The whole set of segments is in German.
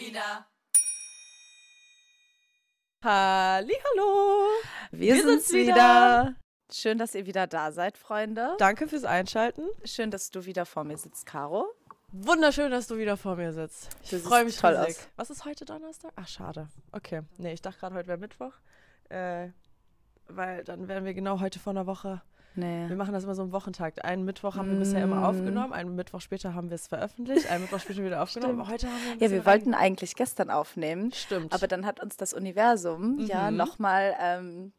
wieder. Hallo. Wir, Wir sind's wieder. wieder. Schön, dass ihr wieder da seid, Freunde. Danke fürs Einschalten. Schön, dass du wieder vor mir sitzt, Caro. Wunderschön, dass du wieder vor mir sitzt. Ich freue mich toll riesig. aus. Was ist heute Donnerstag? Ach, schade. Okay. Nee, ich dachte gerade, heute wäre Mittwoch. Äh, weil dann wären wir genau heute vor einer Woche. Wir Nee. machen das immer so am Wochentag. Einen Mittwoch haben wir bisher immer Mm. aufgenommen, einen Mittwoch später haben wir es veröffentlicht, einen Mittwoch später wieder aufgenommen. Heute haben wir Ja, wir wollten eigentlich gestern aufnehmen, Stimmt. aber dann hat uns das Universum ja Mhm. nochmal ähm,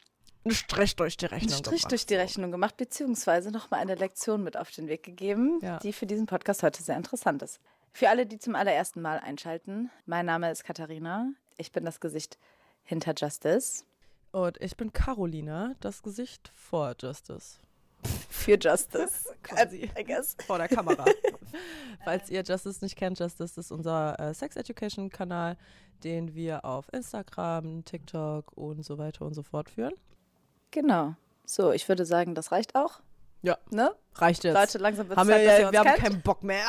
einen Strich durch die einen Rechnung Strich gemacht. durch die Rechnung gemacht, beziehungsweise nochmal eine Lektion mit auf den Weg gegeben, Ja. die für diesen Podcast heute sehr interessant ist. Für alle, die zum allerersten Mal einschalten, mein Name ist Katharina. Ich bin das Gesicht hinter Justice. Und ich bin Carolina, das Gesicht vor Justice. Für Justice, Quasi. I guess. vor der Kamera. Falls ihr Justice nicht kennt, Justice ist unser äh, Sex Education Kanal, den wir auf Instagram, TikTok und so weiter und so fort führen. Genau. So, ich würde sagen, das reicht auch. Ja. Ne? Reicht jetzt. Leute, langsam wird es haben wir, Zeit, ihr ja, wir haben keinen Bock mehr.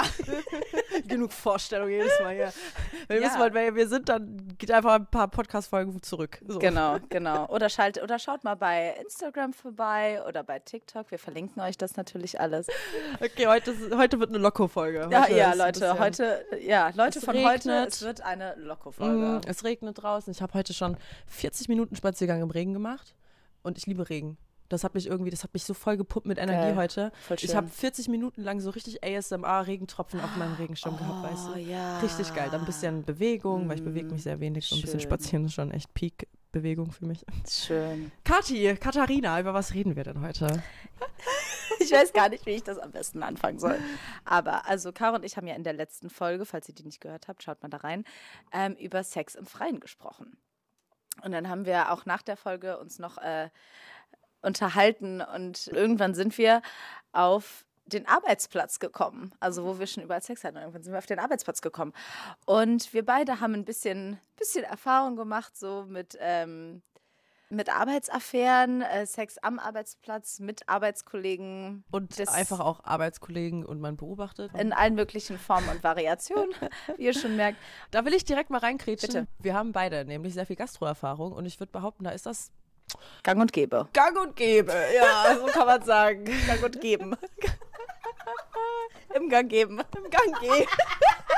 Genug Vorstellung jedes Mal hier. Wenn ihr Ja. wissen wollt, wer wir sind, dann geht einfach ein paar Podcast-Folgen zurück. So. Genau, genau. Oder, schalt, oder schaut mal bei Instagram vorbei oder bei TikTok. Wir verlinken euch das natürlich alles. Okay, heute, ist, heute wird eine Loco-Folge. Ja, Heute ja, Leute, heute, ja, Leute Es von heute, regnet. es wird eine Loco-Folge. Mm, es regnet draußen. Ich habe heute schon 40 Minuten Spaziergang im Regen gemacht. Und ich liebe Regen. Das hat mich irgendwie, das hat mich so voll gepumpt mit Energie Geil. heute. Voll Ich habe 40 Minuten lang so richtig ASMR-Regentropfen auf meinem Regenschirm gehabt, weißt Oh, du? ja. Richtig geil. Dann ein bisschen Bewegung, weil ich bewege mich sehr wenig. So ein bisschen spazieren ist schon echt Peak-Bewegung für mich. Schön. Kathi, Katharina, über was reden wir denn heute? Ich weiß gar nicht, wie ich das am besten anfangen soll. Aber also Caro und ich haben ja in der letzten Folge, falls ihr die nicht gehört habt, schaut mal da rein, ähm, über Sex im Freien gesprochen. Und dann haben wir auch nach der Folge uns noch äh, unterhalten und irgendwann sind wir auf den Arbeitsplatz gekommen, also wo wir schon überall Sex hatten. Irgendwann sind wir auf den Arbeitsplatz gekommen. Und wir beide haben ein bisschen, bisschen Erfahrung gemacht, so mit, ähm, mit Arbeitsaffären, äh, Sex am Arbeitsplatz, mit Arbeitskollegen, Und Das- einfach auch Arbeitskollegen und man beobachtet. in allen möglichen Formen und Variationen, wie ihr schon merkt. Da will ich direkt mal reinkrätschen. Bitte. Wir haben beide nämlich sehr viel Gastroerfahrung und ich würde behaupten, da ist das Gang und Gäbe. gang und gäbe. Ja, so kann man sagen. Gang und Geben. Im Gang geben. Im Gang gehen.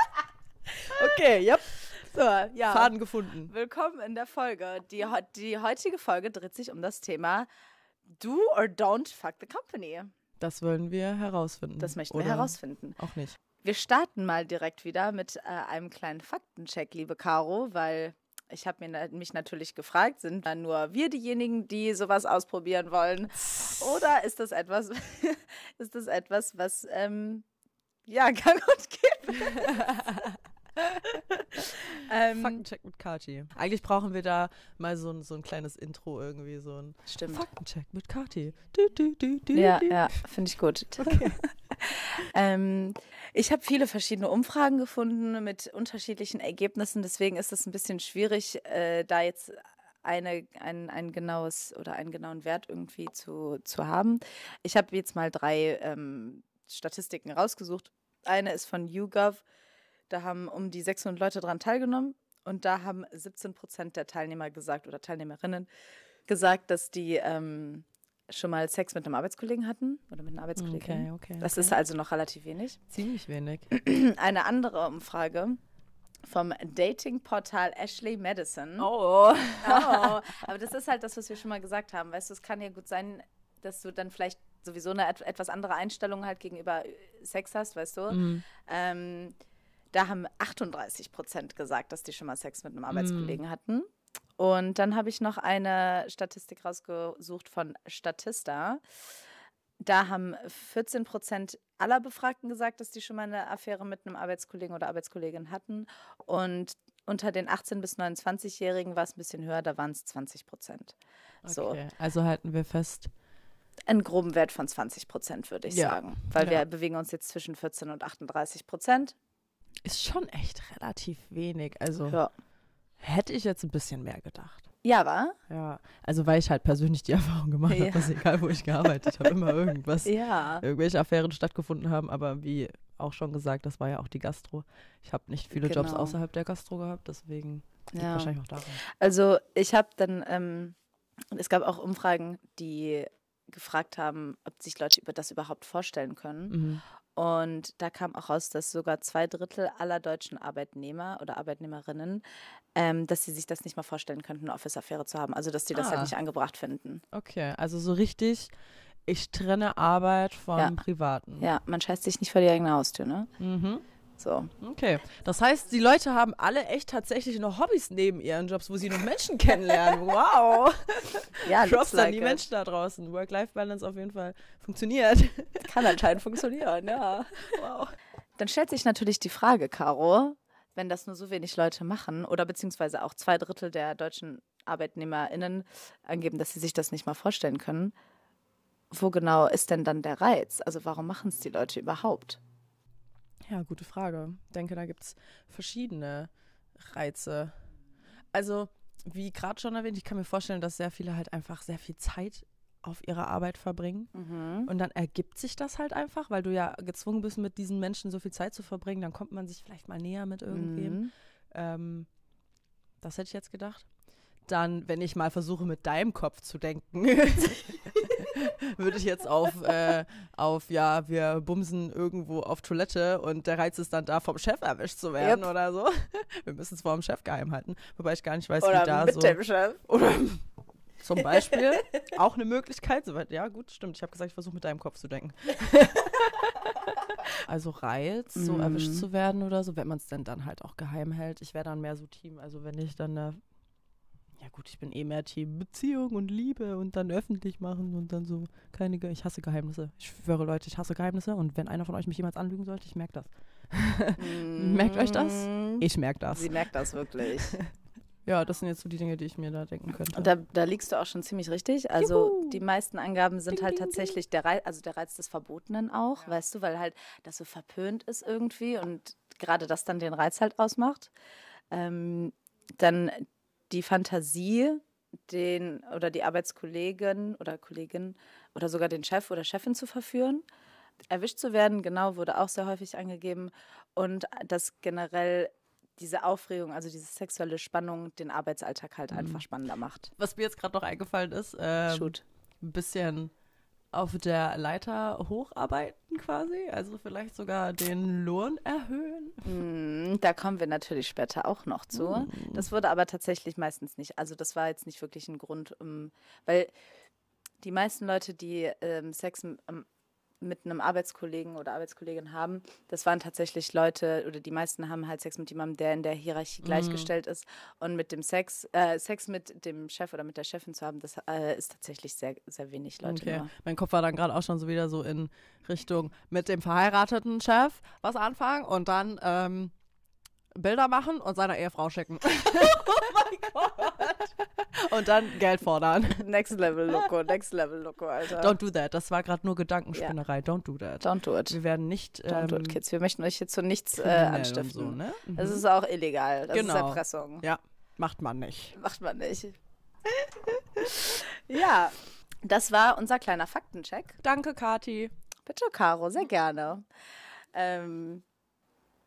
okay, yep. So, ja. Faden gefunden. Willkommen in der Folge. Die, die heutige Folge dreht sich um das Thema Do or Don't Fuck the Company. Das wollen wir herausfinden. Das möchten Oder wir herausfinden. Auch nicht. Wir starten mal direkt wieder mit äh, einem kleinen Faktencheck, liebe Caro, weil ich habe mich natürlich gefragt, sind dann nur wir diejenigen, die sowas ausprobieren wollen? Oder ist das etwas, ist das etwas, was ähm, ja gang und gäbe? ähm, Faktencheck mit Kati. Eigentlich brauchen wir da mal so ein, so ein kleines Intro irgendwie, so ein Stimmt. Faktencheck mit Kati. Du, du, du, Ja, ja, finde ich gut. ähm, ich habe viele verschiedene Umfragen gefunden mit unterschiedlichen Ergebnissen, deswegen ist es ein bisschen schwierig, äh, da jetzt eine, ein, ein genaues oder einen genauen Wert irgendwie zu, zu haben. Ich habe jetzt mal drei ähm, Statistiken rausgesucht. Eine ist von YouGov, da haben um die 600 Leute dran teilgenommen und da haben 17 Prozent der Teilnehmer gesagt oder Teilnehmerinnen gesagt, dass die ähm, schon mal Sex mit einem Arbeitskollegen hatten oder mit einer Arbeitskollegin. Okay, okay. Das okay. ist also noch relativ wenig. ziemlich wenig. Eine andere Umfrage vom Datingportal Ashley Madison. Oh. Oh, aber das ist halt das, was wir schon mal gesagt haben. Weißt du, es kann ja gut sein, dass du dann vielleicht sowieso eine et etwas andere Einstellung halt gegenüber Sex hast, weißt du. Mhm. Ähm, da haben 38 Prozent gesagt, dass die schon mal Sex mit einem Arbeitskollegen hatten. Und dann habe ich noch eine Statistik rausgesucht von Statista. Da haben 14 Prozent aller Befragten gesagt, dass die schon mal eine Affäre mit einem Arbeitskollegen oder Arbeitskollegin hatten. Und unter den 18- bis 29-Jährigen war es ein bisschen höher, da waren es 20 Prozent. So, Okay. Also halten wir fest. einen groben Wert von 20 Prozent, würde ich Ja. sagen. Weil Ja. wir bewegen uns jetzt zwischen 14 und 38 Prozent. Ist schon echt relativ wenig. Also Ja. Hätte ich jetzt ein bisschen mehr gedacht. Ja, war? Ja, also weil ich halt persönlich die Erfahrung gemacht habe, Ja. dass egal wo ich gearbeitet habe, immer irgendwas, Ja. irgendwelche Affären stattgefunden haben, aber wie auch schon gesagt, das war ja auch die Gastro. Ich habe nicht viele Jobs Genau. außerhalb der Gastro gehabt, deswegen liegt Ja. wahrscheinlich auch daran. Also ich habe dann, ähm, es gab auch Umfragen, die gefragt haben, ob sich Leute über das überhaupt vorstellen können. Mhm. Und da kam auch raus, dass sogar zwei Drittel aller deutschen Arbeitnehmer oder Arbeitnehmerinnen, ähm, dass sie sich das nicht mal vorstellen könnten, eine Office-Affäre zu haben. Also dass die das Ah. halt nicht angebracht finden. Okay, also so richtig, ich trenne Arbeit vom Ja. Privaten. Ja, man scheißt sich nicht vor die eigene Haustür, ne? Mhm. So. Okay, das heißt, die Leute haben alle echt tatsächlich noch Hobbys neben ihren Jobs, wo sie noch Menschen kennenlernen. Wow. Ja, Props looks an like die it. Menschen da draußen. Work-Life-Balance auf jeden Fall funktioniert. Kann anscheinend funktionieren, ja. Wow. Dann stellt sich natürlich die Frage, Caro, wenn das nur so wenig Leute machen oder beziehungsweise auch zwei Drittel der deutschen ArbeitnehmerInnen angeben, dass sie sich das nicht mal vorstellen können, wo genau ist denn dann der Reiz? Also warum machen es die Leute überhaupt? Ja, gute Frage. Ich denke, da gibt es verschiedene Reize. Also, wie gerade schon erwähnt, ich kann mir vorstellen, dass sehr viele halt einfach sehr viel Zeit auf ihrer Arbeit verbringen. Mhm. Und dann ergibt sich das halt einfach, weil du ja gezwungen bist, mit diesen Menschen so viel Zeit zu verbringen. Dann kommt man sich vielleicht mal näher mit irgendwem. Mhm. Ähm, das hätte ich jetzt gedacht. Dann, wenn ich mal versuche, mit deinem Kopf zu denken, würde ich jetzt auf, äh, auf, ja, wir bumsen irgendwo auf Toilette und der Reiz ist dann da, vom Chef erwischt zu werden Yep. oder so. Wir müssen es vor dem Chef geheim halten. Wobei ich gar nicht weiß, wie Oder da mit so. dem Chef. Oder zum Beispiel auch eine Möglichkeit. Soweit, ja, gut, stimmt. Ich habe gesagt, ich versuche mit deinem Kopf zu denken. also Reiz, so Mhm. erwischt zu werden oder so, wenn man es denn dann halt auch geheim hält. Ich wäre dann mehr so Team. Also wenn ich dann eine ja gut, ich bin eh mehr Team Beziehung und Liebe und dann öffentlich machen und dann so keine, Ge ich hasse Geheimnisse. Ich schwöre Leute, ich hasse Geheimnisse und wenn einer von euch mich jemals anlügen sollte, ich merke das. Merkt euch das? Mhm. Ich merke das. Sie merkt das wirklich. Ja, das sind jetzt so die Dinge, die ich mir da denken könnte. Und da, da liegst du auch schon ziemlich richtig. Also Juhu. die meisten Angaben sind Ding, halt ding, tatsächlich der Reiz, also der Reiz des Verbotenen auch, weißt du, weil halt das so verpönt ist irgendwie und gerade das dann den Reiz halt ausmacht. Ähm, dann die Fantasie, den oder die Arbeitskollegin oder Kollegin oder sogar den Chef oder Chefin zu verführen. Erwischt zu werden, genau, wurde auch sehr häufig angegeben. Und dass generell diese Aufregung, also diese sexuelle Spannung, den Arbeitsalltag halt einfach spannender macht. Was mir jetzt gerade noch eingefallen ist, Shoot. ein bisschen auf der Leiter hocharbeiten quasi, also vielleicht sogar den Lohn erhöhen. Mm, Da kommen wir natürlich später auch noch zu. Das wurde aber tatsächlich meistens nicht. Also das war jetzt nicht wirklich ein Grund, um, weil die meisten Leute, die ähm, Sex am- mit einem Arbeitskollegen oder Arbeitskollegin haben, das waren tatsächlich Leute oder die meisten haben halt Sex mit jemandem, der in der Hierarchie gleichgestellt ist. Und mit dem Sex, äh, Sex mit dem Chef oder mit der Chefin zu haben, das äh, ist tatsächlich sehr, sehr wenig Leute. Okay, Nur. mein Kopf war dann gerade auch schon so wieder so in Richtung mit dem verheirateten Chef was anfangen und dann ähm, Bilder machen und seiner Ehefrau schicken. oh mein Gott. Und dann Geld fordern. Next Level Loco, Next Level Loco, Alter. Don't do that. Das war gerade nur Gedankenspinnerei. Don't do that. Don't do it. Wir werden nicht Don't do ähm, it, Kids. Wir möchten euch hier zu nichts äh, anstiften. So, ne? Das Mhm. ist auch illegal. Das Genau. ist Erpressung. Ja, macht man nicht. Macht man nicht. ja, das war unser kleiner Faktencheck. Danke, Kati. Bitte, Caro, sehr gerne. Ähm,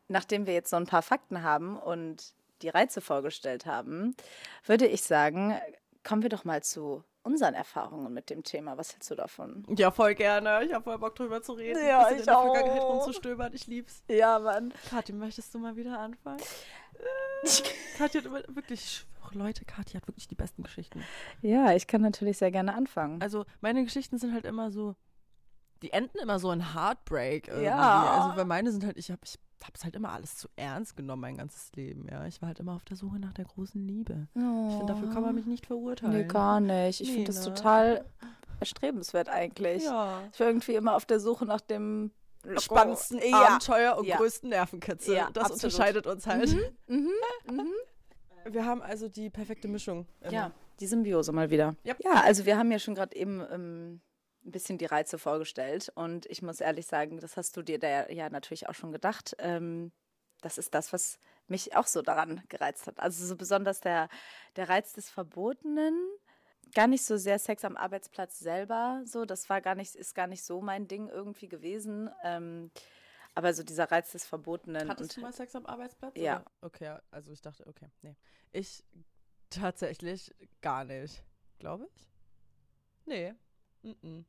nachdem wir jetzt so ein paar Fakten haben und die Reize vorgestellt haben, würde ich sagen, kommen wir doch mal zu unseren Erfahrungen mit dem Thema. Was hältst du davon? Ja, voll gerne. Ich habe voll Bock drüber zu reden. Ja, ich in der Vergangenheit auch. rumzustöbern. Ich lieb's. Ja, Mann. Kathi, möchtest du mal wieder anfangen? Kathi hat immer, wirklich, ich schwöre, Leute, Kathi hat wirklich die besten Geschichten. Ja, ich kann natürlich sehr gerne anfangen. Also, meine Geschichten sind halt immer so, die enden immer so in Heartbreak irgendwie. Ja. Also, weil meine sind halt, ich habe ich hab's halt immer alles zu ernst genommen, mein ganzes Leben, ja. Ich war halt immer auf der Suche nach der großen Liebe. Ich finde, dafür kann man mich nicht verurteilen. Nee, gar nicht. Ich Nee, finde das ne? total erstrebenswert eigentlich. Ja. Ich war irgendwie immer auf der Suche nach dem Spannendsten Ja. Abenteuer und Ja. größten Nervenkitzel. Das absolut. unterscheidet uns halt. Mhm, mhm. Wir haben also die perfekte Mischung. immer. Ja, die Symbiose mal wieder. Yep. Ja, also wir haben ja schon gerade eben ähm, ein bisschen die Reize vorgestellt und ich muss ehrlich sagen, das hast du dir da ja natürlich auch schon gedacht. Ähm, das ist das, was mich auch so daran gereizt hat. Also so besonders der, der Reiz des Verbotenen. Gar nicht so sehr Sex am Arbeitsplatz selber, so das war gar nicht, ist gar nicht so mein Ding irgendwie gewesen. Ähm, Aber so dieser Reiz des Verbotenen. Hattest du mal Sex am Arbeitsplatz? Ja. Oder? Okay, also ich dachte, okay, nee. Ich tatsächlich gar nicht, glaube ich. Nee. Mm -mm.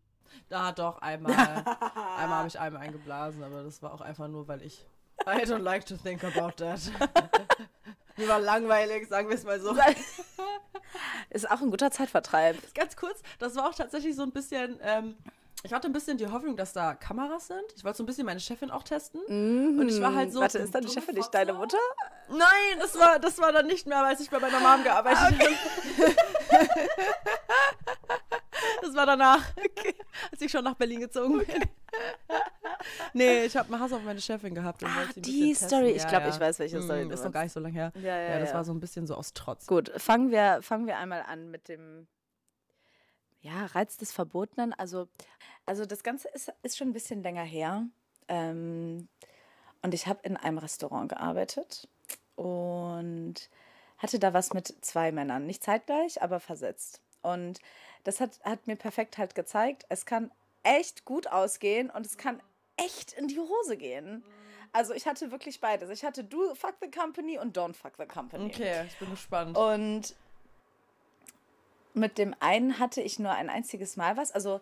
Da doch einmal. einmal habe ich einmal eingeblasen, aber das war auch einfach nur, weil ich. I don't like to think about that. Mir war langweilig, sagen wir es mal so. ist auch ein guter Zeitvertreib. Ganz kurz, das war auch tatsächlich so ein bisschen. Ähm, ich hatte ein bisschen die Hoffnung, dass da Kameras sind. Ich wollte so ein bisschen meine Chefin auch testen. Und ich war halt so. Warte, ist deine Chefin nicht deine Mutter? Nein, das war, das war dann nicht mehr, als ich bei meiner Mom gearbeitet habe. Das war danach, als ich schon nach Berlin gezogen bin. Nee, ich habe einen Hass auf meine Chefin gehabt. Und ein die Story. Ich glaube, ja. ich weiß, welche Story Mm, Ist noch gar nicht so lange her. Ja, ja, Ja, das war so ein bisschen so aus Trotz. Gut, fangen wir, fangen wir einmal an mit dem ja, Reiz des Verbotenen. Also, also das Ganze ist, ist schon ein bisschen länger her. Ähm, und ich habe in einem Restaurant gearbeitet und hatte da was mit zwei Männern. Nicht zeitgleich, aber versetzt. Und das hat, hat mir perfekt halt gezeigt, es kann echt gut ausgehen und es kann echt in die Hose gehen. Also ich hatte wirklich beides. Ich hatte Do Fuck the Company und Don't Fuck the Company. Okay, ich bin gespannt. Und mit dem einen hatte ich nur ein einziges Mal was. Also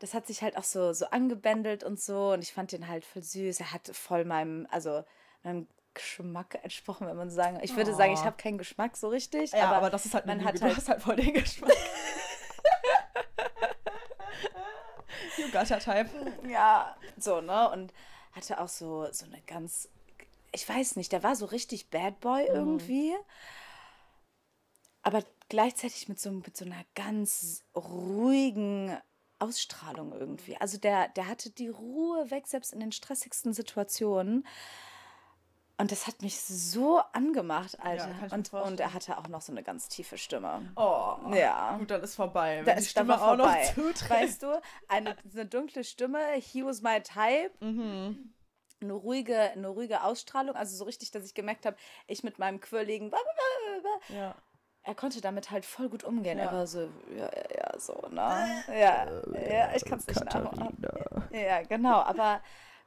das hat sich halt auch so, so angebändelt und so. Und ich fand den halt voll süß. Er hat voll meinem, also meinem Geschmack entsprochen, wenn man sagen. Ich würde sagen, ich Oh. habe keinen Geschmack so richtig. ja, aber, aber, das ist halt man eine hat Lüge. halt- Du hast halt voll den Geschmack. you got a type. ja, so, ne? Und hatte auch so, so eine ganz, ich weiß nicht, der war so richtig Bad Boy irgendwie. Aber gleichzeitig mit so, mit so einer ganz ruhigen Ausstrahlung irgendwie. Also der, der hatte die Ruhe weg, selbst in den stressigsten Situationen. Und das hat mich so angemacht, Alter. mir und, und er hatte auch noch so eine ganz tiefe Stimme. Oh. Ja. Gut, dann ist vorbei. Da Wenn die ist Stimme auch noch vorbei. zuträgt. Weißt du, eine, eine dunkle Stimme, he was my type. Mhm. Eine ruhige, eine ruhige Ausstrahlung, also so richtig, dass ich gemerkt habe, ich mit meinem quirligen, Ja. er konnte damit halt voll gut umgehen. Ja. Er war so, ja, ja, ja, so, ne? Ja, ja, ich kann es nicht nachmachen. Ja, genau, aber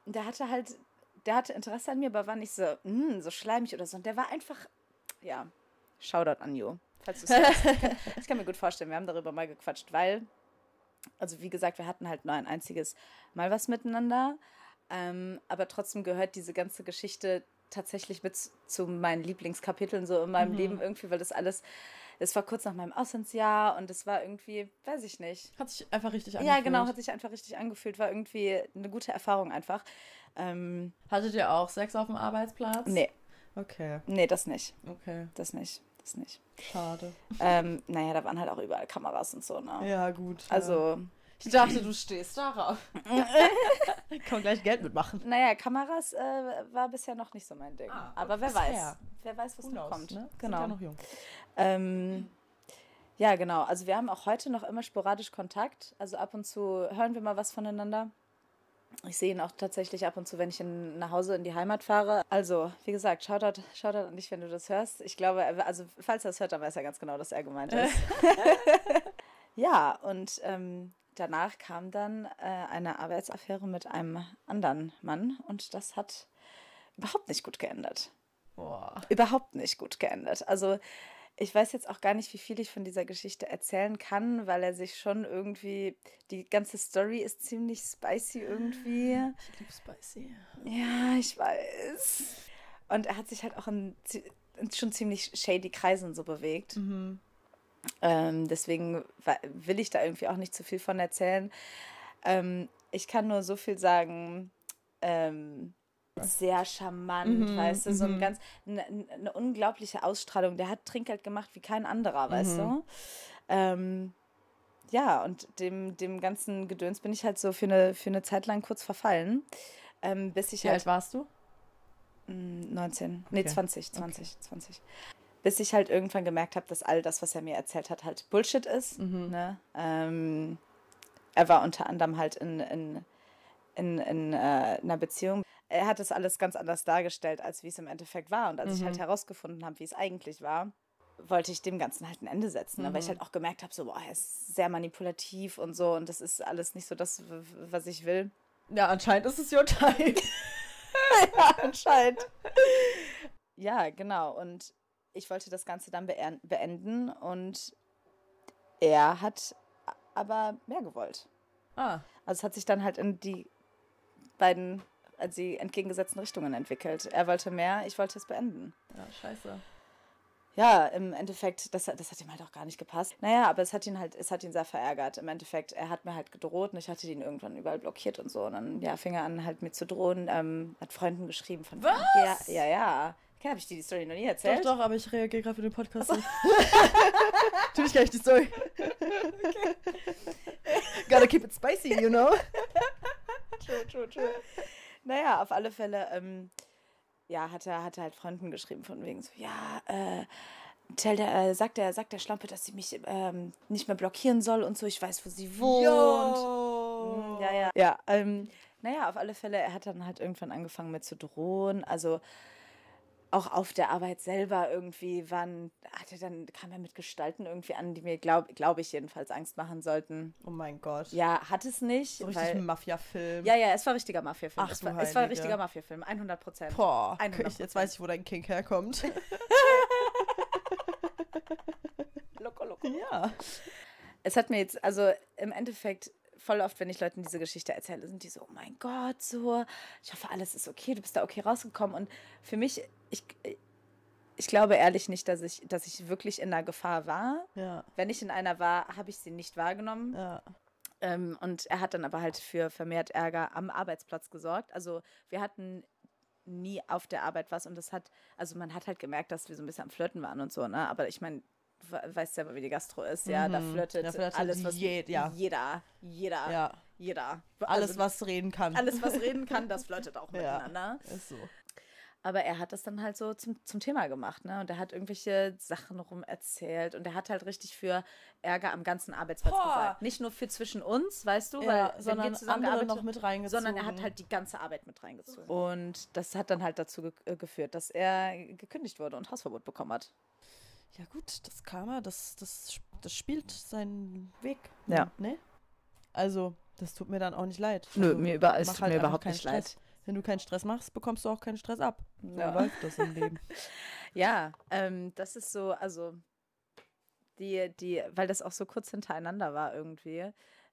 der hatte halt, der hatte Interesse an mir, aber war nicht so, mm, so schleimig oder so. Und der war einfach, ja, Shoutout an You. Falls hörst. Ich kann, mir gut vorstellen, wir haben darüber mal gequatscht, weil, also wie gesagt, wir hatten halt nur ein einziges Mal was miteinander, ähm, aber trotzdem gehört diese ganze Geschichte tatsächlich mit zu meinen Lieblingskapiteln so in meinem Leben irgendwie, weil das alles, es war kurz nach meinem Auslandsjahr und es war irgendwie, weiß ich nicht, Hat sich einfach richtig ja, angefühlt. genau, hat sich einfach richtig angefühlt, war irgendwie eine gute Erfahrung einfach. Ähm, Hattet ihr auch Sex auf dem Arbeitsplatz? nee, Okay, nee, das nicht. okay. Das nicht. Das nicht. Schade. Ähm, naja, da waren halt auch überall Kameras und so, ne? Ja, gut. Also, Ich dachte, du stehst darauf. Kann gleich Geld mitmachen. naja, Kameras äh, war bisher noch nicht so mein Ding. Ah, Aber wer weiß. Wer weiß, was noch kommt. ne? Genau. Sind ja noch jung. Ähm, ja, genau. Also wir haben auch heute noch immer sporadisch Kontakt. Also ab und zu hören wir mal was voneinander. Ich sehe ihn auch tatsächlich ab und zu, wenn ich in, nach Hause in die Heimat fahre. Also, wie gesagt, Shoutout, Shoutout an dich, wenn du das hörst. Ich glaube, also falls er das hört, dann weiß er ganz genau, dass er gemeint ist. ja, und ähm, danach kam dann äh, eine Arbeitsaffäre mit einem anderen Mann und das hat überhaupt nicht gut geendet Boah. überhaupt nicht gut geendet. Also ich weiß jetzt auch gar nicht, wie viel ich von dieser Geschichte erzählen kann, weil er sich schon irgendwie, die ganze Story ist ziemlich spicy irgendwie. Ich liebe Spicy. Ja, ich weiß. Und er hat sich halt auch in, in schon ziemlich shady Kreisen so bewegt. Mhm. Ähm, deswegen will ich da irgendwie auch nicht zu viel von erzählen. Ähm, ich kann nur so viel sagen. Ähm, sehr charmant, Mhm, weißt du, so ein mhm. ganz, eine, eine unglaubliche Ausstrahlung. Der hat Trinkgeld gemacht wie kein anderer, weißt Mhm. du. Ähm, ja, und dem, dem ganzen Gedöns bin ich halt so für eine, für eine Zeit lang kurz verfallen, ähm, bis ich Wie halt alt warst du? Mm, 19. Nee, Okay. 20, 20, 20. Bis ich halt irgendwann gemerkt habe, dass all das, was er mir erzählt hat, halt Bullshit ist. Mhm. Ne? Ähm, er war unter anderem halt in, in, in, in äh, einer Beziehung. Er hat das alles ganz anders dargestellt, als wie es im Endeffekt war. Und als ich Mhm. halt herausgefunden habe, wie es eigentlich war, wollte ich dem Ganzen halt ein Ende setzen. ne? Weil ich Mhm. halt auch gemerkt habe, so, boah, er ist sehr manipulativ und so. Und das ist alles nicht so das, was ich will. Ja, anscheinend ist es your time. ja, anscheinend. Ja, genau. Und ich wollte das Ganze dann beenden und er hat aber mehr gewollt. Ah. Also es hat sich dann halt in die beiden, die entgegengesetzten Richtungen entwickelt. Er wollte mehr, ich wollte es beenden. Ja, scheiße. Ja, im Endeffekt, das, das hat ihm halt auch gar nicht gepasst. Naja, aber es hat ihn halt, es hat ihn sehr verärgert. Im Endeffekt, er hat mir halt gedroht und ich hatte ihn irgendwann überall blockiert und so. Und dann ja, fing er an, halt mir zu drohen, ähm, hat Freunden geschrieben von Was? Ja, ja, ja. Okay, habe ich dir die Story noch nie erzählt? Doch, doch, aber ich reagiere gerade für den Podcast. Also. tu ich gleich die Story. Okay. Gotta keep it spicy, you know. true, true, true. Naja, auf alle Fälle, ähm, ja, hat er, hat er halt Freunden geschrieben von wegen so, ja, äh, Tell der, äh, sagt, der, sagt der Schlampe, dass sie mich ähm, nicht mehr blockieren soll und so, ich weiß, wo sie wohnt. Yo. Ja, ja. Ja, ähm, naja, auf alle Fälle, er hat dann halt irgendwann angefangen mit zu drohen. Also auch auf der Arbeit selber irgendwie waren, hatte dann, kam er mit Gestalten irgendwie an, die mir, glaube glaub ich, jedenfalls Angst machen sollten. Oh mein Gott. Ja, hat es nicht. So richtig ein Mafia-Film. Ja, ja, es war richtiger Mafia-Film. Ach, es, du war, es war ein richtiger Mafia-Film, 100 Prozent. Boah, 100%. jetzt weiß ich, wo dein King herkommt. loco, loco. Ja. Es hat mir jetzt, also im Endeffekt, voll oft, wenn ich Leuten diese Geschichte erzähle, sind die so, oh mein Gott, so, ich hoffe, alles ist okay, du bist da okay rausgekommen. Und für mich, ich, ich glaube ehrlich nicht, dass ich, dass ich wirklich in einer Gefahr war. Ja. Wenn ich in einer war, habe ich sie nicht wahrgenommen. Ja. Ähm, und er hat dann aber halt für vermehrt Ärger am Arbeitsplatz gesorgt. Also wir hatten nie auf der Arbeit was und das hat, also man hat halt gemerkt, dass wir so ein bisschen am Flirten waren und so, ne? Aber ich meine, weißt selber, wie die Gastro ist, ja, da Mhm. flirtet, Da flirtet alles, was jed- ja. jeder, jeder, Ja. jeder. Alles, Also, was reden kann. alles, was reden kann, das flirtet auch Ja. miteinander. Ist so. Aber er hat das dann halt so zum, zum Thema gemacht, ne? Und er hat irgendwelche Sachen rum erzählt und er hat halt richtig für Ärger am ganzen Arbeitsplatz Boah. gesorgt. Nicht nur für zwischen uns, weißt du, Ja, weil sondern andere noch mit reingezogen. sondern er hat halt die ganze Arbeit mit reingezogen. Und das hat dann halt dazu ge äh, geführt, dass er gekündigt wurde und Hausverbot bekommen hat. Ja gut, das Karma, das, das, das spielt seinen Weg. Ja. Ne? Also, das tut mir dann auch nicht leid. Nö, also, mir, über, es tut halt mir überhaupt nicht Stress. leid. Wenn du keinen Stress machst, bekommst du auch keinen Stress ab. So Ja. läuft das im Leben. Ja, ähm, das ist so, also die, die, weil das auch so kurz hintereinander war irgendwie,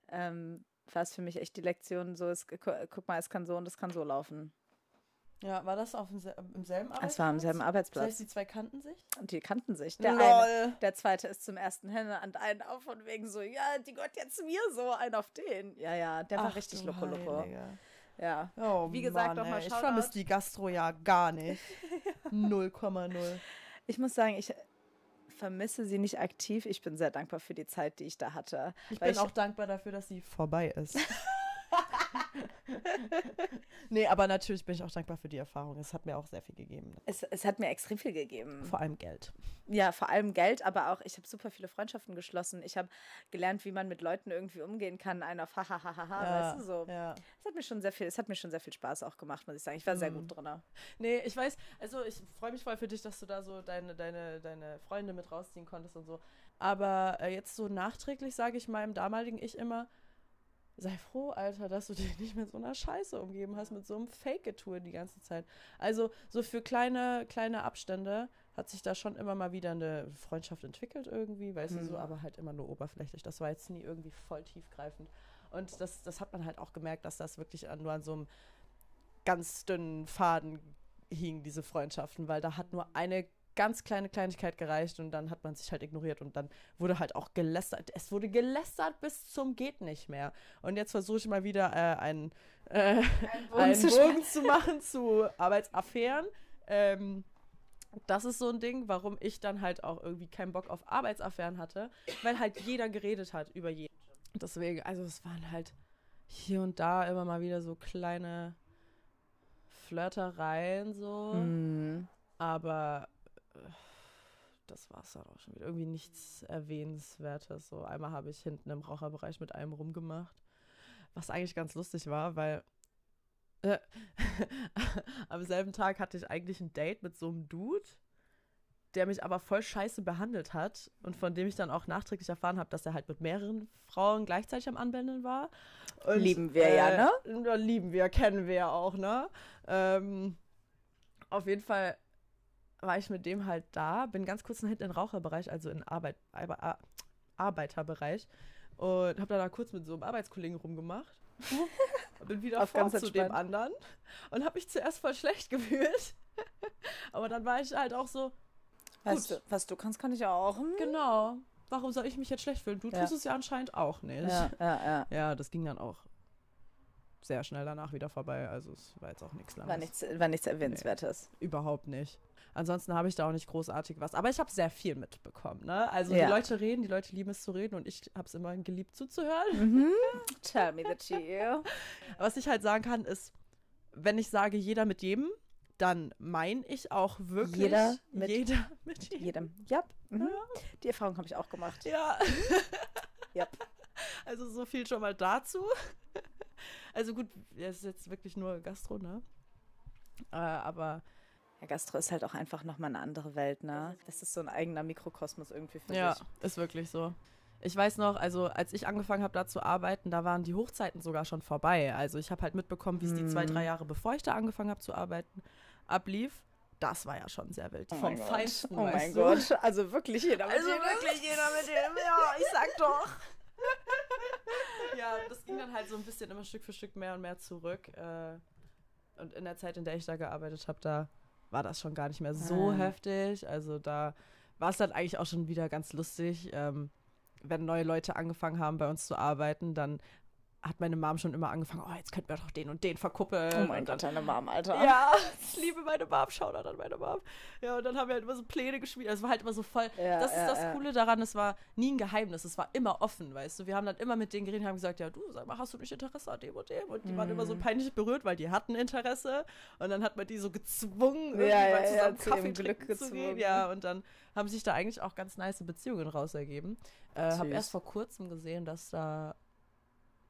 ähm, war es für mich echt die Lektion so, es, gu- guck mal, es kann so und es kann so laufen. Ja, war das auf dem, im selben Arbeitsplatz? Es war am selben Das Arbeitsplatz. heißt, die zwei kannten sich? Und die kannten sich. Der eine, Lol. der zweite ist zum ersten hin und einen auf von wegen so, ja, die gehört jetzt mir so, ein auf den. Ja, ja, der war Ach richtig du loco loco. Ja. Oh, Wie gesagt, nochmal Ich vermisse die Gastro ja gar nicht. 0,0. Ich muss sagen, ich vermisse sie nicht aktiv. Ich bin sehr dankbar für die Zeit, die ich da hatte. Ich bin auch dankbar dafür, dass sie vorbei ist. nee, aber natürlich bin ich auch dankbar für die Erfahrung. Es hat mir auch sehr viel gegeben. Es, es hat mir extrem viel gegeben. Vor allem Geld. Ja, vor allem Geld, aber auch, ich habe super viele Freundschaften geschlossen. Ich habe gelernt, wie man mit Leuten irgendwie umgehen kann. Einer auf hahaha, weißt du so. Ja. Es hat mir schon sehr viel, es hat mir schon sehr viel Spaß auch gemacht, muss ich sagen. Ich war sehr Mhm. gut drin. Nee, ich weiß, also ich freue mich voll für dich, dass du da so deine, deine, deine Freunde mit rausziehen konntest und so. Aber äh, jetzt so nachträglich sage ich meinem damaligen Ich immer, sei froh, Alter, dass du dich nicht mit so einer Scheiße umgeben hast, mit so einem Fake-Getue die ganze Zeit. Also so für kleine, kleine Abstände hat sich da schon immer mal wieder eine Freundschaft entwickelt irgendwie, weißt du Mhm. so, aber halt immer nur oberflächlich. Das war jetzt nie irgendwie voll tiefgreifend. Und das, das hat man halt auch gemerkt, dass das wirklich an, nur an so einem ganz dünnen Faden hingen, diese Freundschaften, weil da hat nur eine ganz kleine Kleinigkeit gereicht und dann hat man sich halt ignoriert und dann wurde halt auch gelästert. Es wurde gelästert bis zum geht nicht mehr. Und jetzt versuche ich mal wieder äh, einen, äh, einen zu Bogen zu machen zu Arbeitsaffären. Ähm, das ist so ein Ding, warum ich dann halt auch irgendwie keinen Bock auf Arbeitsaffären hatte, weil halt jeder geredet hat über jeden. Deswegen, also es waren halt hier und da immer mal wieder so kleine Flirtereien so, Mhm. aber das war es dann auch schon wieder. Irgendwie nichts Erwähnenswertes. So einmal habe ich hinten im Raucherbereich mit einem rumgemacht, was eigentlich ganz lustig war, weil äh, am selben Tag hatte ich eigentlich ein Date mit so einem Dude. der mich aber voll scheiße behandelt hat und von dem ich dann auch nachträglich erfahren habe, dass er halt mit mehreren Frauen gleichzeitig am Anbändeln war. Und, Lieben wir ja, ne? Ja, lieben wir, kennen wir ja auch, ne? Ähm, auf jeden Fall war ich mit dem halt da, bin ganz kurz nach hinten in den Raucherbereich, also in Arbeit, Ar Arbeiterbereich und habe da, kurz mit so einem Arbeitskollegen rumgemacht. bin wieder Auf vor ganz zu dem anderen und habe mich zuerst voll schlecht gefühlt. Aber dann war ich halt auch so, Weißt Gut. du, was du kannst, kann ich auch. Hm? genau, warum soll ich mich jetzt schlecht fühlen? Du Ja. tust es ja anscheinend auch nicht. Ja, ja, ja. Ja, das ging dann auch sehr schnell danach wieder vorbei. Also es war jetzt auch nichts Langes. War nichts, war nichts Erwähnenswertes. Überhaupt nicht. Ansonsten habe ich da auch nicht großartig was. Aber ich habe sehr viel mitbekommen. Ne? Also Ja. die Leute reden, die Leute lieben es zu reden und ich habe es immer geliebt zuzuhören. Mhm. Tell me the tea. Was ich halt sagen kann, ist, wenn ich sage jeder mit jedem, dann meine ich auch wirklich Jeder mit- jeder mit jedem. Jedem. Ja. Mhm. Die Erfahrung habe ich auch gemacht. Ja. Ja. Also so viel schon mal dazu. Also gut, es ist jetzt wirklich nur Gastro, ne? Äh, aber Ja, Gastro ist halt auch einfach nochmal eine andere Welt, ne? Das ist so ein eigener Mikrokosmos irgendwie für Ja, sich. ist wirklich so. Ich weiß noch, also als ich angefangen habe, da zu arbeiten, da waren die Hochzeiten sogar schon vorbei. Also ich habe halt mitbekommen, wie es die zwei, Mhm. drei Jahre, bevor ich da angefangen habe zu arbeiten, ablief. Das war ja schon sehr wild. Oh Vom. Feinsten, Oh mein du? Gott. Also wirklich jeder mit Also jedem. wirklich jeder mit dem, ja, ich sag doch. ja, das ging dann halt so ein bisschen immer Stück für Stück mehr und mehr zurück. Äh, und in der Zeit, in der ich da gearbeitet habe, da war das schon gar nicht mehr so Ah. heftig. Also da war es dann eigentlich auch schon wieder ganz lustig. Ähm, wenn neue Leute angefangen haben, bei uns zu arbeiten, dann hat meine Mom schon immer angefangen, oh, jetzt könnten wir doch den und den verkuppeln. Oh mein Gott, deine Mom, Alter. ja, ich liebe meine Mom, Shoutout an meine Mom. Ja, und dann haben wir halt immer so Pläne gespielt. Also es war halt immer so voll. Ja, das ist ja, das ja. Coole daran, es war nie ein Geheimnis, es war immer offen, weißt du. Wir haben dann immer mit denen geredet und haben gesagt, ja, du, sag mal, hast du nicht Interesse an dem und dem? Und die waren immer so Mhm. peinlich berührt, weil die hatten Interesse. Und dann hat man die so gezwungen, irgendwie mal zusammen Kaffee Glück trinken zu gehen. gezwungen. Ja, und dann haben sich da eigentlich auch ganz nice Beziehungen raus ergeben. Äh, habe erst vor kurzem gesehen, dass da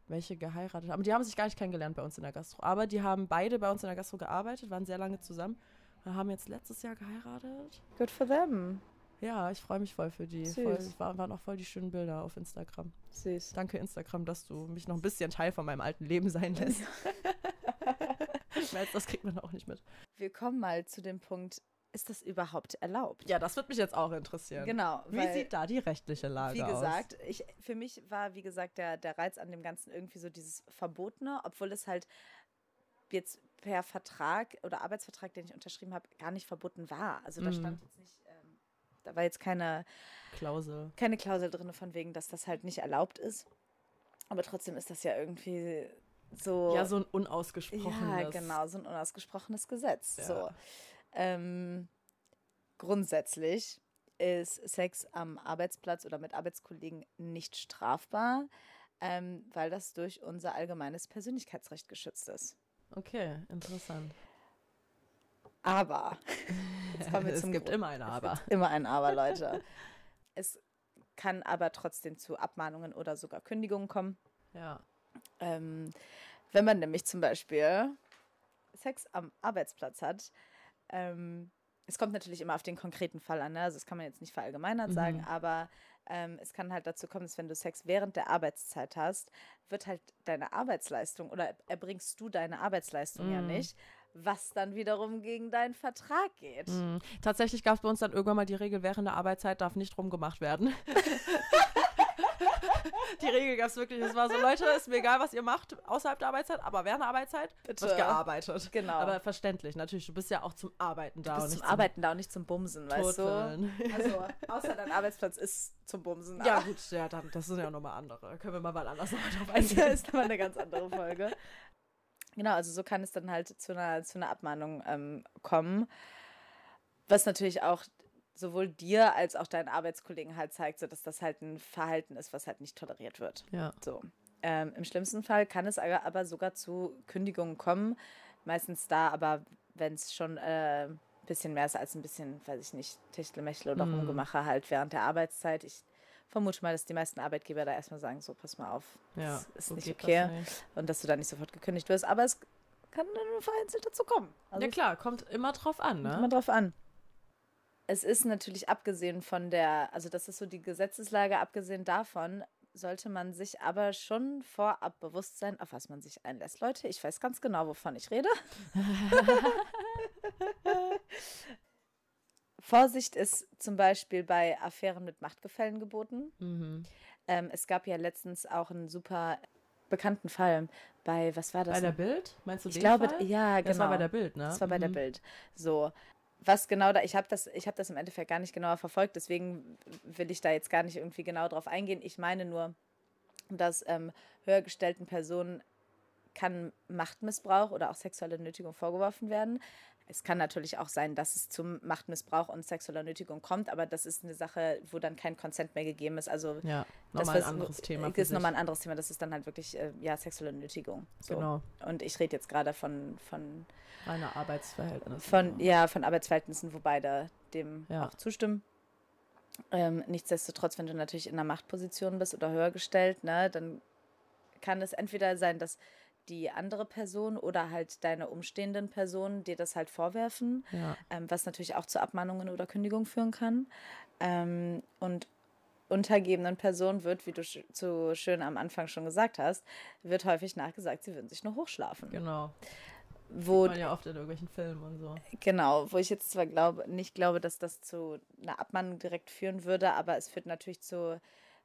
welche geheiratet haben. Die haben sich gar nicht kennengelernt bei uns in der Gastro. Aber die haben beide bei uns in der Gastro gearbeitet, waren sehr lange zusammen. Wir haben jetzt letztes Jahr geheiratet. Good for them. Ja, ich freue mich voll für die. Süß. Voll, war- waren auch voll die schönen Bilder auf Instagram. Süß. Danke, Instagram, dass du mich noch ein bisschen Teil von meinem alten Leben sein lässt. Als das kriegt man auch nicht mit. Wir kommen mal zu dem Punkt, ist das überhaupt erlaubt? Ja, das wird mich jetzt auch interessieren. Genau. Wie weil- sieht da die rechtliche Lage Wie aus? gesagt, ich, für mich war, wie gesagt, der, der Reiz an dem Ganzen irgendwie so dieses Verbotene, obwohl es halt jetzt per Vertrag oder Arbeitsvertrag, den ich unterschrieben habe, gar nicht verboten war. Also da Mhm. stand jetzt nicht, ähm, da war jetzt keine, Klausel. keine Klausel drin von wegen, dass das halt nicht erlaubt ist. Aber trotzdem ist das ja irgendwie so. Ja, so ein unausgesprochenes. Ja, genau, so ein unausgesprochenes Gesetz. Ja. So. Ähm, grundsätzlich ist Sex am Arbeitsplatz oder mit Arbeitskollegen nicht strafbar, ähm, weil das durch unser allgemeines Persönlichkeitsrecht geschützt ist. Okay, interessant. Aber, es gibt Gro- immer ein Aber. Immer ein Aber, Leute. es kann aber trotzdem zu Abmahnungen oder sogar Kündigungen kommen. Ja. Ähm, wenn man nämlich zum Beispiel Sex am Arbeitsplatz hat, ähm, es kommt natürlich immer auf den konkreten Fall an, ne? also das kann man jetzt nicht verallgemeinert Mhm. sagen, aber ähm, es kann halt dazu kommen, dass wenn du Sex während der Arbeitszeit hast, wird halt deine Arbeitsleistung oder erbringst du deine Arbeitsleistung ja Mhm. nicht, was dann wiederum gegen deinen Vertrag geht. Mhm. Tatsächlich gab es bei uns dann irgendwann mal die Regel, während der Arbeitszeit darf nicht rumgemacht werden. die Regel gab es wirklich. Es war so, Leute, ist mir egal, was ihr macht außerhalb der Arbeitszeit, aber während der Arbeitszeit Bitte. wird gearbeitet. Genau. Aber verständlich, natürlich. Du bist ja auch zum Arbeiten da du und bist nicht zum Arbeiten da und nicht zum Bumsen, weißt du? Also, außer dein Arbeitsplatz ist zum Bumsen. Ja, gut, ja, dann, das sind ja nochmal andere. Können wir mal wann anders nochmal drauf Das eingehen. ist aber eine ganz andere Folge. Genau, also so kann es dann halt zu einer, zu einer Abmahnung ähm, kommen. Was natürlich auch sowohl dir als auch deinen Arbeitskollegen halt zeigt, so dass das halt ein Verhalten ist, was halt nicht toleriert wird. Ja. So. Ähm, Im schlimmsten Fall kann es aber sogar zu Kündigungen kommen. Meistens da, aber wenn es schon äh, ein bisschen mehr ist als ein bisschen, weiß ich nicht, Techtelmechtel oder Mm. Rumgemache halt während der Arbeitszeit. Ich vermute mal, dass die meisten Arbeitgeber da erstmal sagen, so pass mal auf, Ja, das ist so nicht geht das okay. nicht. Und dass du da nicht sofort gekündigt wirst. Aber es kann dann nur vereinzelt dazu kommen. Also Ja, klar, kommt immer drauf an, kommt ne? immer drauf an. Es ist natürlich abgesehen von der, also das ist so die Gesetzeslage, abgesehen davon sollte man sich aber schon vorab bewusst sein, auf was man sich einlässt. Leute, ich weiß ganz genau, wovon ich rede. Vorsicht ist zum Beispiel bei Affären mit Machtgefällen geboten. Mhm. Ähm, es gab ja letztens auch einen super bekannten Fall bei, was war das? Bei der Bild? Meinst du ich den glaube, Fall? ja, genau. Das war bei der Bild, ne? Das war bei der Mhm. Bild. So. Was genau da, ich habe das, habe das im Endeffekt gar nicht genauer verfolgt, deswegen will ich da jetzt gar nicht irgendwie genau drauf eingehen. Ich meine nur, dass ähm, höher gestellten Personen kann Machtmissbrauch oder auch sexuelle Nötigung vorgeworfen werden. Es kann natürlich auch sein, dass es zum Machtmissbrauch und sexueller Nötigung kommt, aber das ist eine Sache, wo dann kein Consent mehr gegeben ist. Also Ja, das nochmal ein anderes Thema. Das für ist nochmal ein anderes Thema. Das ist dann halt wirklich äh, ja sexuelle Nötigung. So. Genau, Und ich rede jetzt gerade von, von reine Arbeitsverhältnisse. von, ja, von Arbeitsverhältnissen, wo beide dem Ja. auch zustimmen. Ähm, nichtsdestotrotz, wenn du natürlich in einer Machtposition bist oder höher gestellt, ne, dann kann es entweder sein, dass die andere Person oder halt deine umstehenden Personen dir das halt vorwerfen, Ja. ähm, was natürlich auch zu Abmahnungen oder Kündigung führen kann. Ähm, und untergebenen Personen wird, wie du sch so schön am Anfang schon gesagt hast, wird häufig nachgesagt, sie würden sich nur hochschlafen. Genau. Wo man ja oft in irgendwelchen Filmen und so. Genau, wo ich jetzt zwar glaube, nicht glaube, dass das zu einer Abmahnung direkt führen würde, aber es führt natürlich zu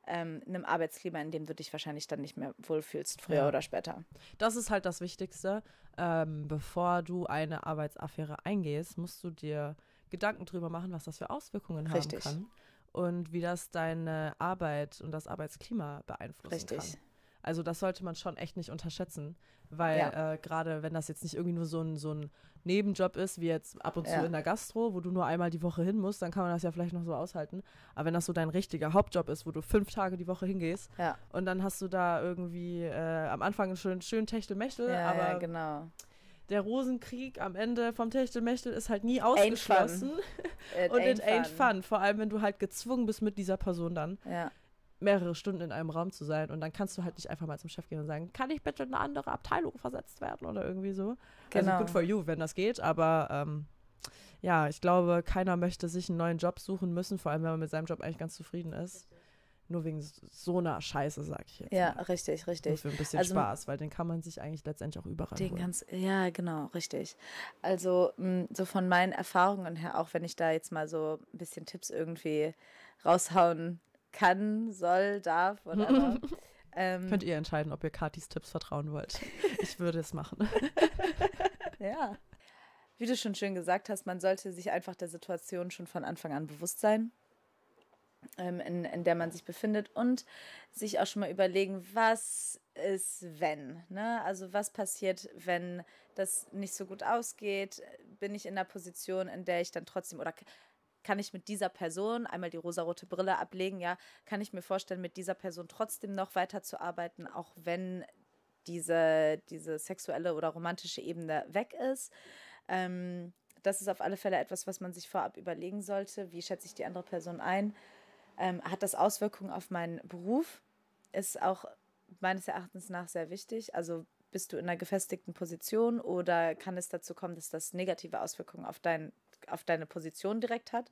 ähm, einem Arbeitsklima, in dem du dich wahrscheinlich dann nicht mehr wohlfühlst, früher Ja. oder später. Das ist halt das Wichtigste. Ähm, bevor du eine Arbeitsaffäre eingehst, musst du dir Gedanken drüber machen, was das für Auswirkungen Richtig. haben kann und wie das deine Arbeit und das Arbeitsklima beeinflussen Richtig. kann. Also das sollte man schon echt nicht unterschätzen, weil Ja. äh, gerade wenn das jetzt nicht irgendwie nur so ein, so ein Nebenjob ist, wie jetzt ab und zu Ja. in der Gastro, wo du nur einmal die Woche hin musst, dann kann man das ja vielleicht noch so aushalten. Aber wenn das so dein richtiger Hauptjob ist, wo du fünf Tage die Woche hingehst Ja, und dann hast du da irgendwie äh, am Anfang einen schönen, schönen Techtelmechtel, ja, aber genau. der Rosenkrieg am Ende vom Techtelmechtel ist halt nie ausgeschlossen. It Und it ain't fun. Vor allem, wenn du halt gezwungen bist, mit dieser Person dann Ja, mehrere Stunden in einem Raum zu sein. Und dann kannst du halt nicht einfach mal zum Chef gehen und sagen, kann ich bitte in eine andere Abteilung versetzt werden oder irgendwie so. Genau. Also good for you, wenn das geht. Aber ähm, ja, ich glaube, keiner möchte sich einen neuen Job suchen müssen, vor allem wenn man mit seinem Job eigentlich ganz zufrieden ist. Nur wegen so- einer Scheiße, sag ich jetzt. ja, mal. richtig, Nur richtig. für ein bisschen Also- Spaß, weil den kann man sich eigentlich letztendlich auch überall Den holen. ganz, ja, genau, richtig. Also so von meinen Erfahrungen her, auch wenn ich da jetzt mal so ein bisschen Tipps irgendwie raushauen kann, soll, darf, whatever. ähm, Könnt ihr entscheiden, ob ihr Katis Tipps vertrauen wollt. Ich würde es machen. Ja. Wie du schon schön gesagt hast, man sollte sich einfach der Situation schon von Anfang an bewusst sein, ähm, in, in der man sich befindet und sich auch schon mal überlegen, was ist, wenn. Ne? Also was passiert, wenn das nicht so gut ausgeht? Bin ich in einer Position, in der ich dann trotzdem oder kann ich mit dieser Person einmal die rosarote Brille ablegen? Ja, kann ich mir vorstellen, mit dieser Person trotzdem noch weiterzuarbeiten, auch wenn diese, diese sexuelle oder romantische Ebene weg ist. Ähm, das ist auf alle Fälle etwas, was man sich vorab überlegen sollte. Wie schätze ich die andere Person ein? Ähm, hat das Auswirkungen auf meinen Beruf? Ist auch meines Erachtens nach sehr wichtig. Also bist du in einer gefestigten Position oder kann es dazu kommen, dass das negative Auswirkungen auf, dein, auf deine Position direkt hat?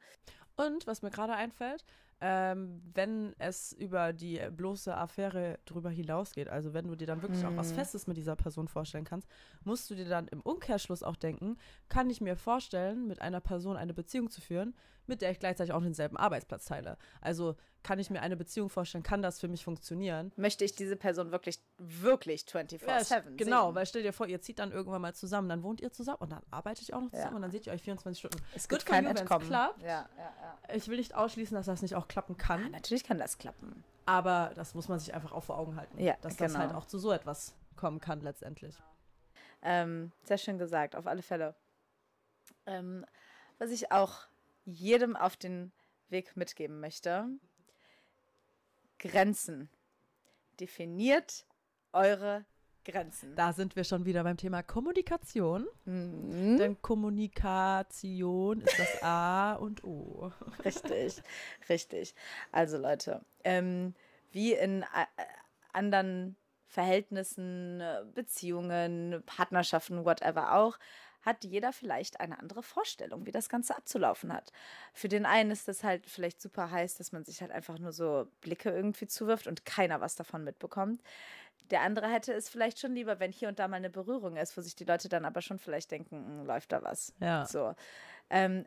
Und was mir gerade einfällt, ähm, wenn es über die bloße Affäre drüber hinausgeht, also wenn du dir dann wirklich auch was Mhm. Festes mit dieser Person vorstellen kannst, musst du dir dann im Umkehrschluss auch denken, kann ich mir vorstellen, mit einer Person eine Beziehung zu führen, mit der ich gleichzeitig auch denselben Arbeitsplatz teile. Also kann ich mir eine Beziehung vorstellen, kann das für mich funktionieren? Möchte ich diese Person wirklich, wirklich 24-7 genau, sehen? weil stell dir vor, ihr zieht dann irgendwann mal zusammen, dann wohnt ihr zusammen und dann arbeitet ihr auch noch zusammen Ja. und dann seht ihr euch 24 Stunden. Es gibt kein Entkommen. klappt. Ja, ja, ja. Ich will nicht ausschließen, dass das nicht auch klappen kann. Ah, Natürlich kann das klappen. Aber das muss man sich einfach auch vor Augen halten. Ja, dass das genau. halt auch zu so etwas kommen kann letztendlich. Ähm, sehr schön gesagt, auf alle Fälle. Ähm, was ich auch jedem auf den Weg mitgeben möchte, Grenzen. Definiert eure Grenzen. Da sind wir schon wieder beim Thema Kommunikation. Mhm. Denn Kommunikation ist das A und O. Richtig, richtig. Also Leute, ähm, wie in äh, anderen Verhältnissen, äh, Beziehungen, Partnerschaften, whatever auch, hat jeder vielleicht eine andere Vorstellung, wie das Ganze abzulaufen hat. Für den einen ist das halt vielleicht super heiß, dass man sich halt einfach nur so Blicke irgendwie zuwirft und keiner was davon mitbekommt. Der andere hätte es vielleicht schon lieber, wenn hier und da mal eine Berührung ist, wo sich die Leute dann aber schon vielleicht denken, hm, läuft da was. Ja. So. Ähm,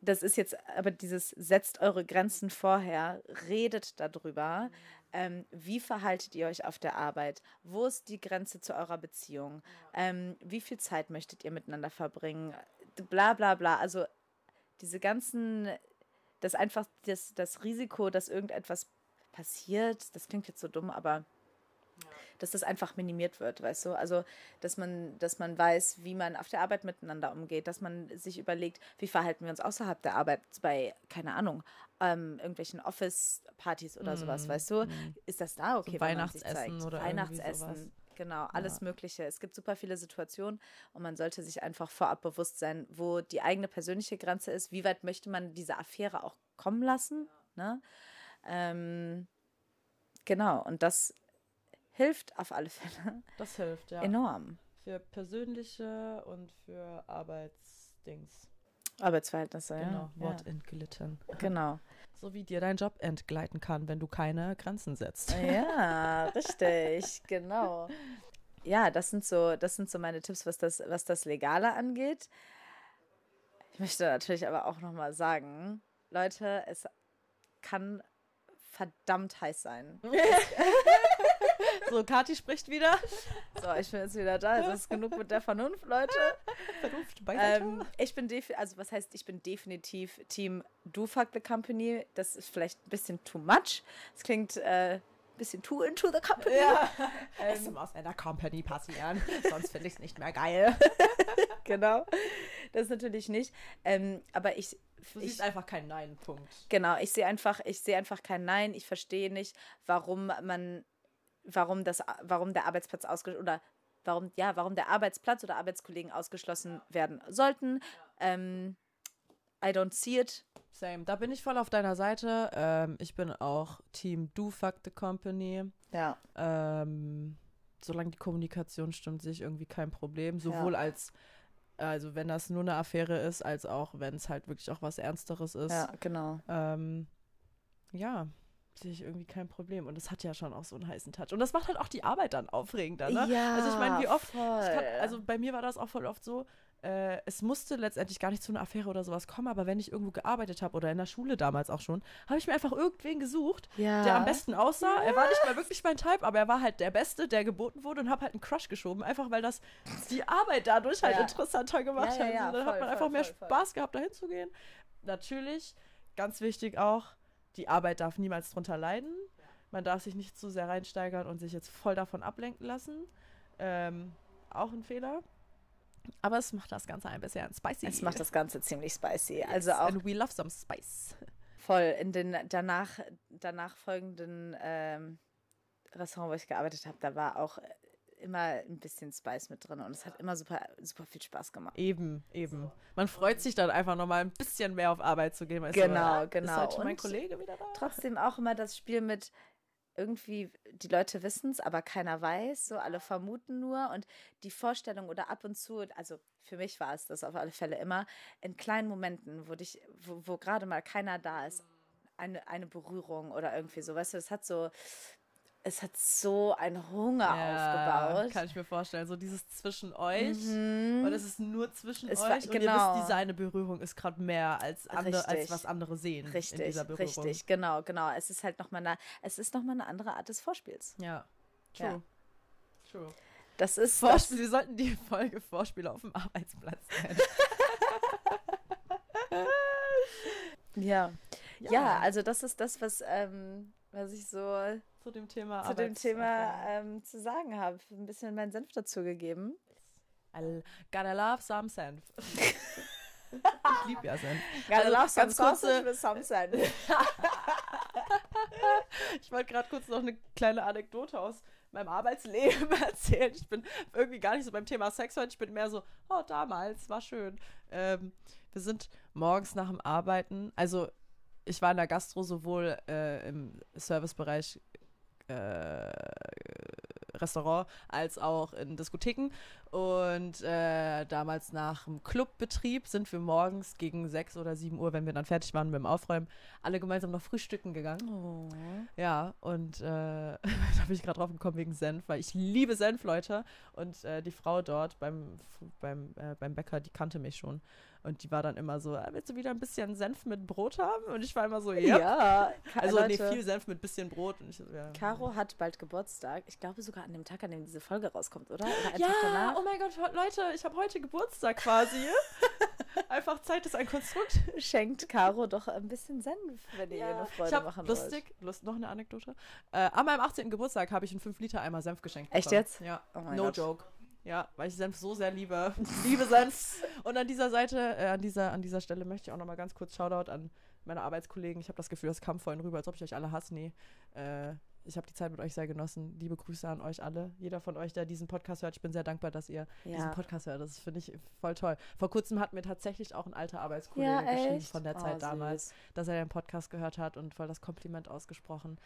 das ist jetzt aber dieses setzt eure Grenzen vorher, redet darüber. Ähm, wie verhaltet ihr euch auf der Arbeit? Wo ist die Grenze zu eurer Beziehung? Ähm, wie viel Zeit möchtet ihr miteinander verbringen? Bla bla bla. Also diese ganzen, das einfach das, das Risiko, dass irgendetwas passiert, das klingt jetzt so dumm, aber dass das einfach minimiert wird, weißt du? Also, dass man, dass man weiß, wie man auf der Arbeit miteinander umgeht, dass man sich überlegt, wie verhalten wir uns außerhalb der Arbeit bei, keine Ahnung, ähm, irgendwelchen Office-Partys oder sowas, weißt du? Ist das da okay? So Weihnachtsessen oder Weihnachtsessen. Genau, alles Mögliche. Es gibt super viele Situationen und man sollte sich einfach vorab bewusst sein, wo die eigene persönliche Grenze ist, wie weit möchte man diese Affäre auch kommen lassen. Ne? Ähm, genau, und das hilft auf alle Fälle Das hilft, ja. enorm. Für persönliche und für Arbeitsdings. Arbeitsverhältnisse, ja. Genau, ja. Wort entglitten. Genau. So wie dir dein Job entgleiten kann, wenn du keine Grenzen setzt. Ja, richtig, genau. Ja, das sind so, das sind so meine Tipps, was das, was das Legale angeht. Ich möchte natürlich aber auch nochmal sagen, Leute, es kann verdammt heiß sein. So, Kathi spricht wieder. So, ich bin jetzt wieder da. Es ist genug mit der Vernunft, Leute. Vernunft beiseite. Ähm, ich bin definitiv, also was heißt, ich bin definitiv Team Do Fuck the Company. Das ist vielleicht ein bisschen too much. Es klingt äh, ein bisschen too into the company. ja. es muss in der Company passieren, sonst finde ich es nicht mehr geil. genau. Das natürlich nicht. Ähm, aber ich, Du ich siehst einfach keinen Nein-Punkt. genau, ich sehe einfach, ich sehe einfach kein Nein. Ich verstehe nicht, warum man, warum das, warum der Arbeitsplatz ausgeschlossen oder warum, ja, warum der Arbeitsplatz oder Arbeitskollegen ausgeschlossen werden sollten. Ähm, I don't see it. Same. Da bin ich voll auf deiner Seite. Ähm, ich bin auch Team Do Fuck the Company. Ja. Ähm, solange die Kommunikation stimmt, sehe ich irgendwie kein Problem. Sowohl als, also wenn das nur eine Affäre ist, als auch wenn es halt wirklich auch was Ernsteres ist. Ja, genau. Ähm, ja, sehe ich irgendwie kein Problem. Und es hat ja schon auch so einen heißen Touch. Und das macht halt auch die Arbeit dann aufregender, ne? Ja, also ich meine, wie oft, kann, also bei mir war das auch voll oft so, äh, es musste letztendlich gar nicht zu einer Affäre oder sowas kommen, aber wenn ich irgendwo gearbeitet habe oder in der Schule damals auch schon, habe ich mir einfach irgendwen gesucht, Ja. der am besten aussah. Er war nicht mal wirklich mein Type, aber er war halt der Beste, der geboten wurde und habe halt einen Crush geschoben, einfach weil das die Arbeit dadurch halt Ja. interessanter gemacht Ja, ja, hat. ja, Und dann voll, hat man voll, einfach mehr voll, voll. Spaß gehabt, dahin zu gehen. Natürlich, ganz wichtig auch, die Arbeit darf niemals drunter leiden. Man darf sich nicht zu sehr reinsteigern und sich jetzt voll davon ablenken lassen. Ähm, auch ein Fehler. Aber es macht das Ganze ein bisschen spicy. Es macht das Ganze ziemlich spicy. Yes, Also auch And we love some spice. voll in den danach, danach folgenden ähm, Restaurant, wo ich gearbeitet habe, da war auch immer ein bisschen Spice mit drin und es hat immer super, super viel Spaß gemacht. Eben, eben. Man freut sich dann einfach nochmal ein bisschen mehr auf Arbeit zu gehen. Weißt Genau, du, genau. Ist heute mein Und Kollege wieder da? Trotzdem auch immer das Spiel mit irgendwie, die Leute wissen es, aber keiner weiß, so alle vermuten nur und die Vorstellung oder ab und zu, also für mich war es das auf alle Fälle immer, in kleinen Momenten, wo dich, wo, wo gerade mal keiner da ist, eine, eine Berührung oder irgendwie so, weißt du, es hat so, es hat so einen Hunger aufgebaut. Kann ich mir vorstellen. So dieses zwischen euch. Mhm. Und es ist nur zwischen Es euch. war- und ihr genau. vis, diese eine Berührung ist gerade mehr als, andere, als was andere sehen Richtig, in dieser Berührung. richtig, genau, genau. Es ist halt nochmal eine, es ist noch mal eine andere Art des Vorspiels. Ja. Ja. True. True. Das ist Vorspiel, wir sollten die Folge Vorspiel auf dem Arbeitsplatz nennen. das, ja. ja. also das ist das, was, ähm, was ich so zu dem Thema zu dem Thema ähm, zu sagen habe. Ein bisschen meinen Senf dazu gegeben. I gotta love some Senf. ich liebe ja Senf. Gotta Also, love some sausage with some senf. Ich wollte gerade kurz noch eine kleine Anekdote aus meinem Arbeitsleben erzählen. Ich bin irgendwie gar nicht so beim Thema Sex heute. Ich bin mehr so, oh, damals, war schön. Ähm, wir sind morgens nach dem Arbeiten, also ich war in der Gastro sowohl äh, im Servicebereich äh, Restaurant als auch in Diskotheken. Und äh, damals nach dem Clubbetrieb sind wir morgens gegen 6 oder 7 Uhr, wenn wir dann fertig waren mit dem Aufräumen, alle gemeinsam noch frühstücken gegangen. Oh. Ja, und äh, da bin ich gerade drauf gekommen wegen Senf, weil ich liebe Senf, Leute. Und äh, die Frau dort beim, beim, äh, beim Bäcker, die kannte mich schon. Und die war dann immer so, "Ah, willst du wieder ein bisschen Senf mit Brot haben? Und ich war immer so, ja. Ja, Also nee, Leute, viel Senf mit bisschen Brot. Und ich, so, ja. Caro hat bald Geburtstag. Ich glaube sogar an dem Tag, an dem diese Folge rauskommt, oder? Oder Ja, oh mein Gott, Leute, ich habe heute Geburtstag quasi. Einfach Zeit ist ein Konstrukt. Schenkt Caro doch ein bisschen Senf, wenn ihr ihr eine Freude ich machen lustig, lust, noch eine Anekdote. Äh, an meinem 18. Geburtstag habe ich einen 5-Liter-Eimer Senf geschenkt. Echt bekommen. jetzt? Ja, Oh no Gott. joke. Ja, weil ich Senf so sehr liebe. Ich liebe Senf. Und an dieser Seite, äh, an, dieser, an dieser Stelle möchte ich auch nochmal ganz kurz Shoutout an meine Arbeitskollegen. Ich habe das Gefühl, das kam vorhin rüber, als ob ich euch alle hasse. Nee, äh, ich habe die Zeit mit euch sehr genossen. Liebe Grüße an euch alle. Jeder von euch, der diesen Podcast hört. Ich bin sehr dankbar, dass ihr Ja. diesen Podcast hört. Das finde ich voll toll. Vor kurzem hat mir tatsächlich auch ein alter Arbeitskollege Ja, geschrieben von der Zeit Oh, damals, dass er den Podcast gehört hat und voll das Kompliment ausgesprochen.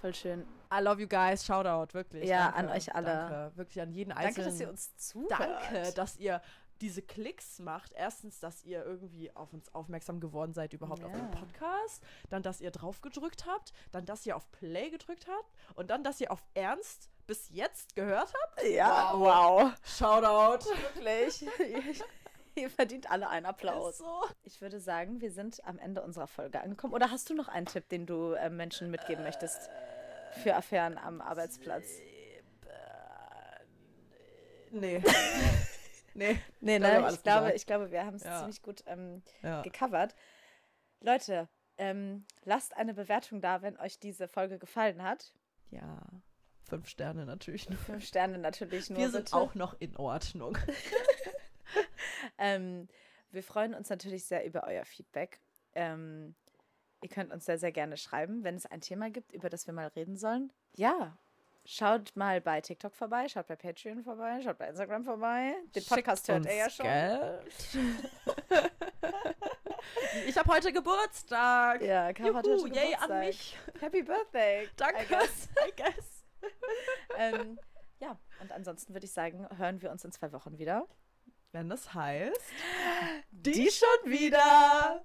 Voll schön. I love you guys. Shoutout, wirklich. Ja, danke, an euch alle. Danke. Wirklich an jeden einzelnen. Danke, dass ihr uns zuhört. Danke, dass ihr diese Klicks macht. Erstens, dass ihr irgendwie auf uns aufmerksam geworden seid, überhaupt auf den. Podcast. Dann, dass ihr drauf gedrückt habt. Dann, dass ihr auf Play gedrückt habt. Und dann, dass ihr auf Ernst bis jetzt gehört habt. Ja, wow. Shoutout. Wirklich. Ihr verdient alle einen Applaus. so. Ich würde sagen, wir sind am Ende unserer Folge angekommen. Oder hast du noch einen Tipp, den du äh, Menschen mitgeben möchtest für Affären am Arbeitsplatz? Nee. nee. Nee, glaube, wir haben ne? alles Ich glaube, gesagt. ich glaube, wir haben es Ja. ziemlich gut ähm, Ja. gecovert. Leute, ähm, lasst eine Bewertung da, wenn euch diese Folge gefallen hat. ja. Fünf Sterne natürlich nur. Fünf Sterne natürlich nur. Wir sind bitte. auch noch in Ordnung. Ähm, wir freuen uns natürlich sehr über euer Feedback. Ähm, ihr könnt uns sehr, sehr gerne schreiben, wenn es ein Thema gibt, über das wir mal reden sollen. Ja, schaut mal bei TikTok vorbei, schaut bei Patreon vorbei, schaut bei Instagram vorbei. Den Podcast Schickt hört ihr ja schon. Ich habe heute Geburtstag. Ja, Caro hat heute Juhu, yay Geburtstag. an mich. Happy Birthday. Danke. I guess. I guess. ähm, ja, und ansonsten würde ich sagen, hören wir uns in zwei Wochen wieder. Wenn das heißt, Die schon wieder.